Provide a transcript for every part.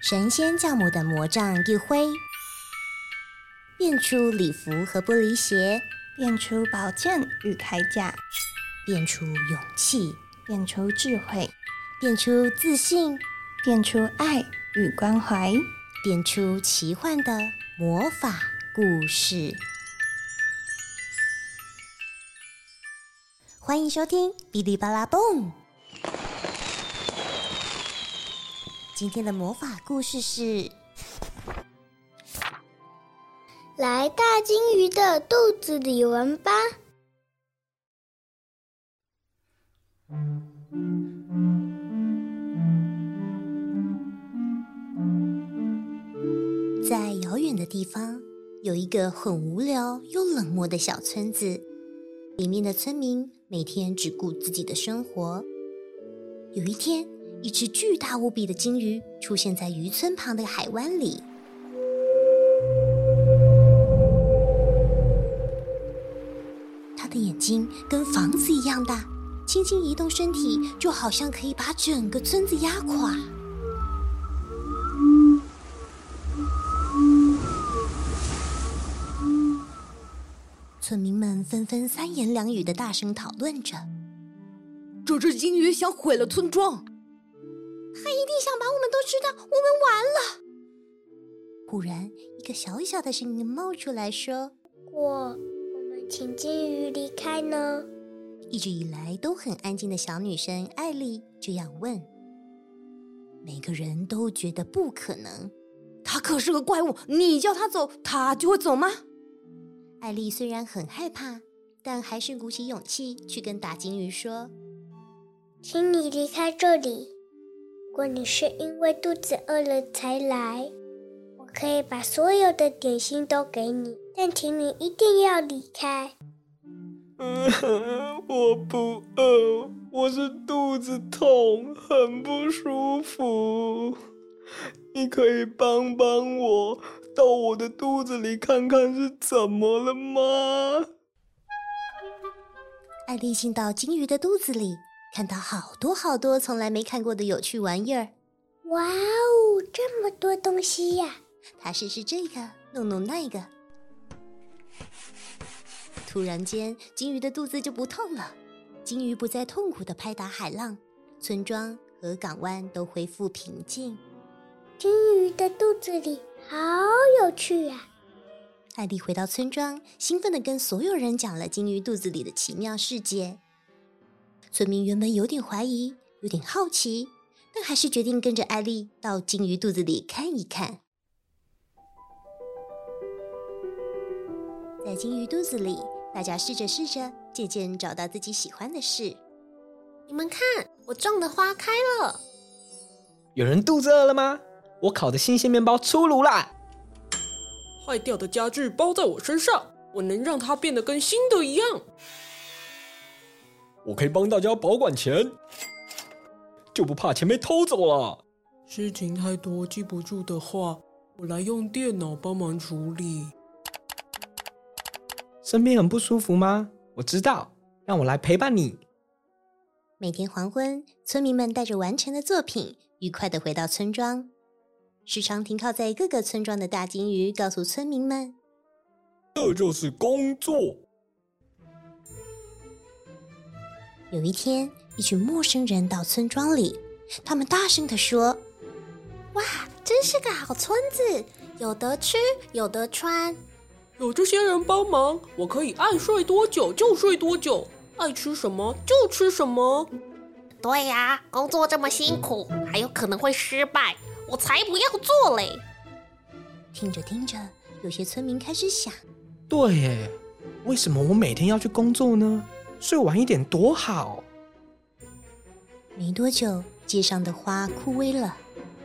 神仙教母的魔杖一挥，变出礼服和玻璃鞋，变出宝剑与铠甲，变出勇气，变出智慧，变出自信，变出爱与关怀，变出奇幻的魔法故事。欢迎收听《哔哩吧啦蹦》。今天的魔法故事是：来大金鱼的肚子里玩吧。在遥远的地方，有一个很无聊又冷漠的小村子，里面的村民每天只顾自己的生活。有一天，一只巨大无比的金鱼出现在渔村旁的海湾里。它的眼睛跟房子一样大，轻轻移动身体，就好像可以把整个村子压垮。村民们纷纷三言两语的大声讨论着：“这只金鱼想毁了村庄。”他一定想把我们都知道，我们完了。忽然，一个小小的声音冒出来说：“我，我们请金鱼离开呢？”一直以来都很安静的小女生艾丽这样问。每个人都觉得不可能，他可是个怪物，你叫他走，他就会走吗？艾丽虽然很害怕，但还是鼓起勇气去跟大金鱼说：“请你离开这里。”如果你是因为肚子饿了才来，我可以把所有的点心都给你，但请你一定要离开。嗯，我不饿，我是肚子痛，很不舒服。你可以帮帮我，到我的肚子里看看是怎么了吗？艾丽进到金鱼的肚子里。看到好多好多从来没看过的有趣玩意儿，哇哦，这么多东西呀！他试试这个，弄弄那个。突然间，金鱼的肚子就不痛了，金鱼不再痛苦的拍打海浪，村庄和港湾都恢复平静。金鱼的肚子里好有趣呀！艾丽回到村庄，兴奋的跟所有人讲了金鱼肚子里的奇妙世界。村民原本有点怀疑，有点好奇，但还是决定跟着艾丽到金鱼肚子里看一看。在金鱼肚子里，大家试着试着，渐渐找到自己喜欢的事。你们看，我种的花开了。有人肚子饿了吗？我烤的新鲜面包出炉啦！坏掉的家具包在我身上，我能让它变得跟新的一样。我可以帮大家保管钱，就不怕钱被偷走了。事情太多记不住的话，我来用电脑帮忙处理。身边很不舒服吗？我知道，让我来陪伴你。每天黄昏，村民们带着完成的作品，愉快的回到村庄。时常停靠在各个村庄的大金鱼告诉村民们：“这就是工作。”有一天，一群陌生人到村庄里，他们大声地说：“哇，真是个好村子，有得吃，有得穿。有这些人帮忙，我可以爱睡多久就睡多久，爱吃什么就吃什么。对呀，工作这么辛苦，还有可能会失败，我才不要做嘞。”听着听着，有些村民开始想：“对耶，为什么我每天要去工作呢？”睡晚一点多好。没多久，街上的花枯萎了，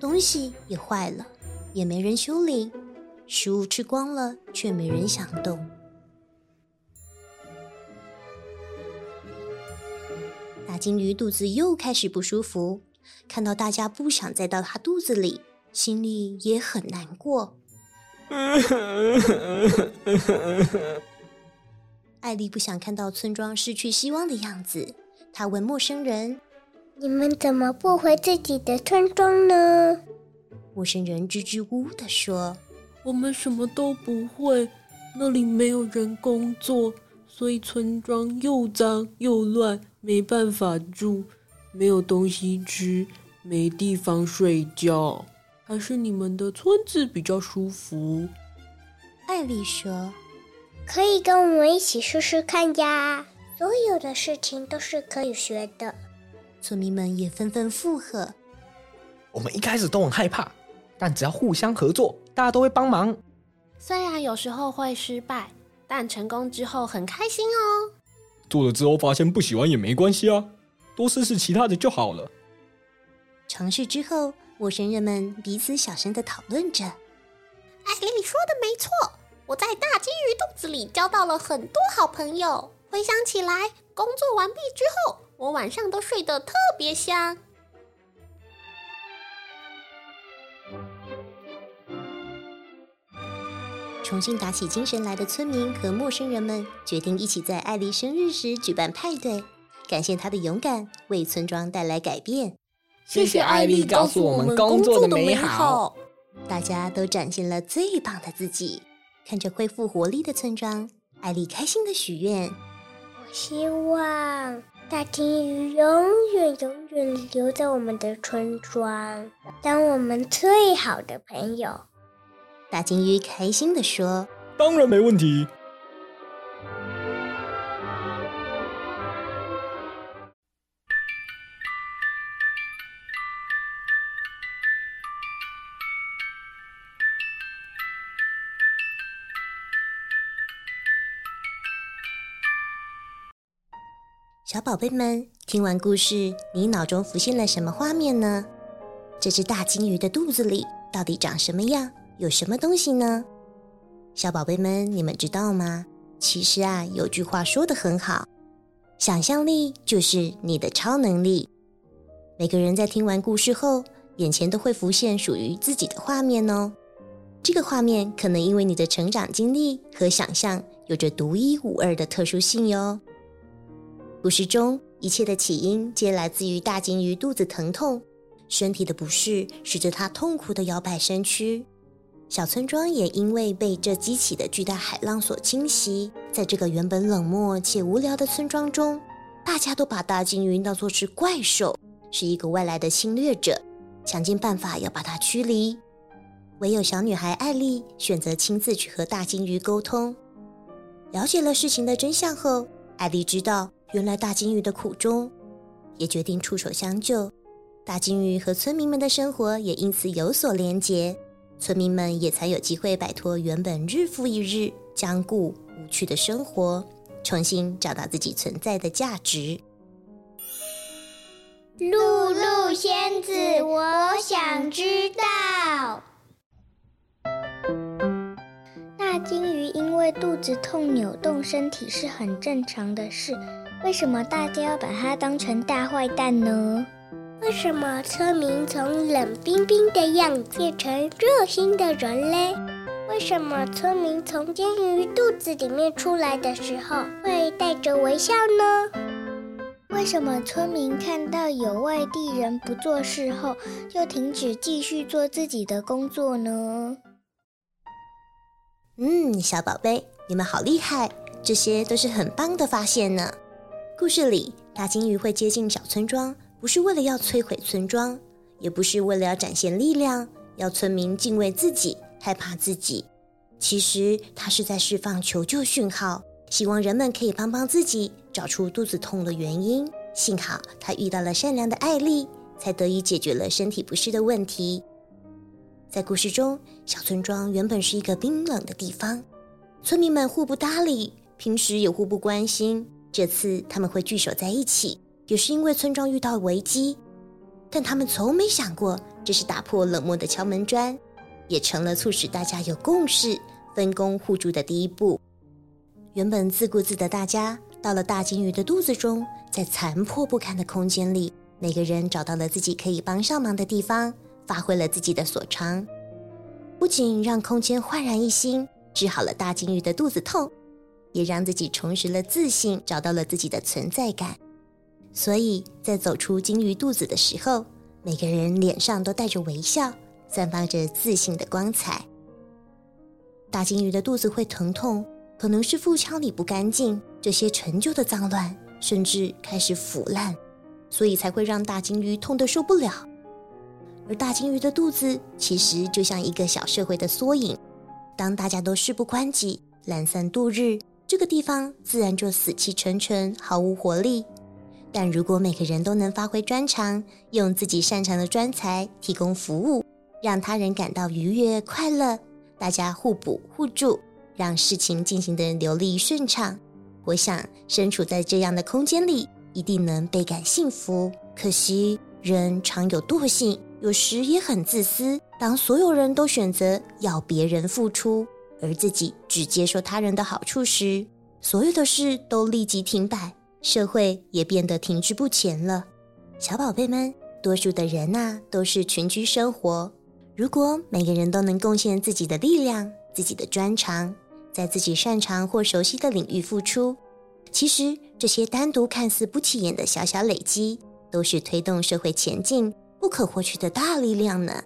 东西也坏了，也没人修理。食物吃光了，却没人想动。大金鱼肚子又开始不舒服，看到大家不想再到它肚子里，心里也很难过。艾丽不想看到村庄失去希望的样子，她问陌生人：“你们怎么不回自己的村庄呢？”陌生人支支吾吾地说我们什么都不会，那里没有人工作，所以村庄又脏又乱，没办法住，没有东西吃，没地方睡觉，还是你们的村子比较舒服。：“艾丽说，可以跟我们一起试试看呀。所有的事情都是可以学的。村民们也纷纷附和。我们一开始都很害怕，但只要互相合作，大家都会帮忙。虽然有时候会失败，但成功之后很开心哦。做了之后发现不喜欢也没关系啊，多试试其他的就好了。尝试之后，陌生人们彼此小声的讨论着。艾莉，你说的没错，我在大金鱼肚子里交到了很多好朋友。回想起来，工作完毕之后，我晚上都睡得特别香。重新打起精神来的村民和陌生人们决定一起在艾丽生日时举办派对，感谢她的勇敢，为村庄带来改变。谢谢艾丽告诉我们工作的美好。大家都展现了最棒的自己。看着恢复活力的村庄，艾丽开心的许愿。我希望大金鱼永远永远留在我们的村庄，当我们最好的朋友。大金鱼开心的说当然没问题。小宝贝们，听完故事，你脑中浮现了什么画面呢？这只大金鱼的肚子里到底长什么样？有什么东西呢？小宝贝们，你们知道吗？其实啊，有句话说得很好，想象力就是你的超能力。每个人在听完故事后，眼前都会浮现属于自己的画面哦。这个画面可能因为你的成长经历和想象有着独一无二的特殊性哟。故事中一切的起因皆来自于大鲸鱼肚子疼痛，身体的不适使得它痛苦的摇摆身躯。小村庄也因为被这激起的巨大海浪所侵袭，在这个原本冷漠且无聊的村庄中，大家都把大鲸鱼当作是怪兽，是一个外来的侵略者，想尽办法要把它驱离。唯有小女孩艾丽选择亲自去和大鲸鱼沟通。了解了事情的真相后，艾丽知道原来大金鱼的苦衷，也决定出手相救。大金鱼和村民们的生活也因此有所连结。村民们也才有机会摆脱原本日复一日僵固无趣的生活，重新找到自己存在的价值。露露仙子，我想知道。大金鱼因为肚子痛扭动身体是很正常的事，为什么大家要把它当成大坏蛋呢？为什么村民从冷冰冰的样子变成热心的人嘞？为什么村民从金鱼肚子里面出来的时候会带着微笑呢？为什么村民看到有外地人不做事后，就停止继续做自己的工作呢？嗯，小宝贝，你们好厉害，这些都是很棒的发现呢。故事里，大金鱼会接近小村庄。不是为了要摧毁村庄，也不是为了要展现力量，要村民敬畏自己、害怕自己。其实它是在释放求救讯号，希望人们可以帮帮自己，找出肚子痛的原因。幸好他遇到了善良的艾丽，才得以解决了身体不适的问题。在故事中，小村庄原本是一个冰冷的地方，村民们互不搭理，平时也互不关心。这次他们会聚首在一起。也是因为村庄遇到危机，但他们从没想过，这是打破冷漠的敲门砖，也成了促使大家有共识、分工互助的第一步。原本自顾自的大家，到了大金鱼的肚子中，在残破不堪的空间里，每个人找到了自己可以帮上忙的地方，发挥了自己的所长，不仅让空间焕然一新，治好了大金鱼的肚子痛，也让自己重拾了自信，找到了自己的存在感。所以在走出金鱼肚子的时候，每个人脸上都带着微笑，散发着自信的光彩。大金鱼的肚子会疼痛，可能是腹腔里不干净，这些陈旧的脏乱，甚至开始腐烂，所以才会让大金鱼痛得受不了。而大金鱼的肚子其实就像一个小社会的缩影，当大家都事不关己、懒散度日，这个地方自然就死气沉沉、毫无活力。但如果每个人都能发挥专长，用自己擅长的专才提供服务，让他人感到愉悦快乐，大家互补互助，让事情进行的流利顺畅，我想身处在这样的空间里，一定能倍感幸福。可惜人常有惰性。有时也很自私。当所有人都选择要别人付出，而自己只接受他人的好处时，所有的事都立即停摆，社会也变得停滞不前了。小宝贝们，多数的人呐都是群居生活。如果每个人都能贡献自己的力量、自己的专长，在自己擅长或熟悉的领域付出，其实这些单独看似不起眼的小小累积，都是推动社会前进。不可或缺的大力量呢？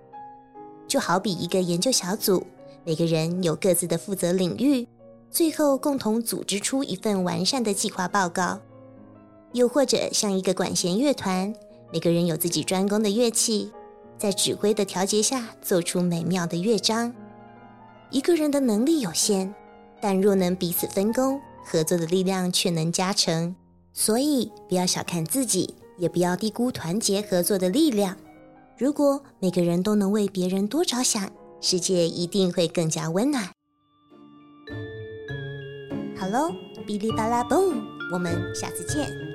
就好比一个研究小组，每个人有各自的负责领域，最后共同组织出一份完善的计划报告；又或者像一个管弦乐团，每个人有自己专攻的乐器，在指挥的调节下奏出美妙的乐章。一个人的能力有限，但若能彼此分工，合作的力量却能加成。所以，不要小看自己，也不要低估团结合作的力量。如果每个人都能为别人多着想，世界一定会更加温暖。好喽，哔哩吧啦 boom，，我们下次见。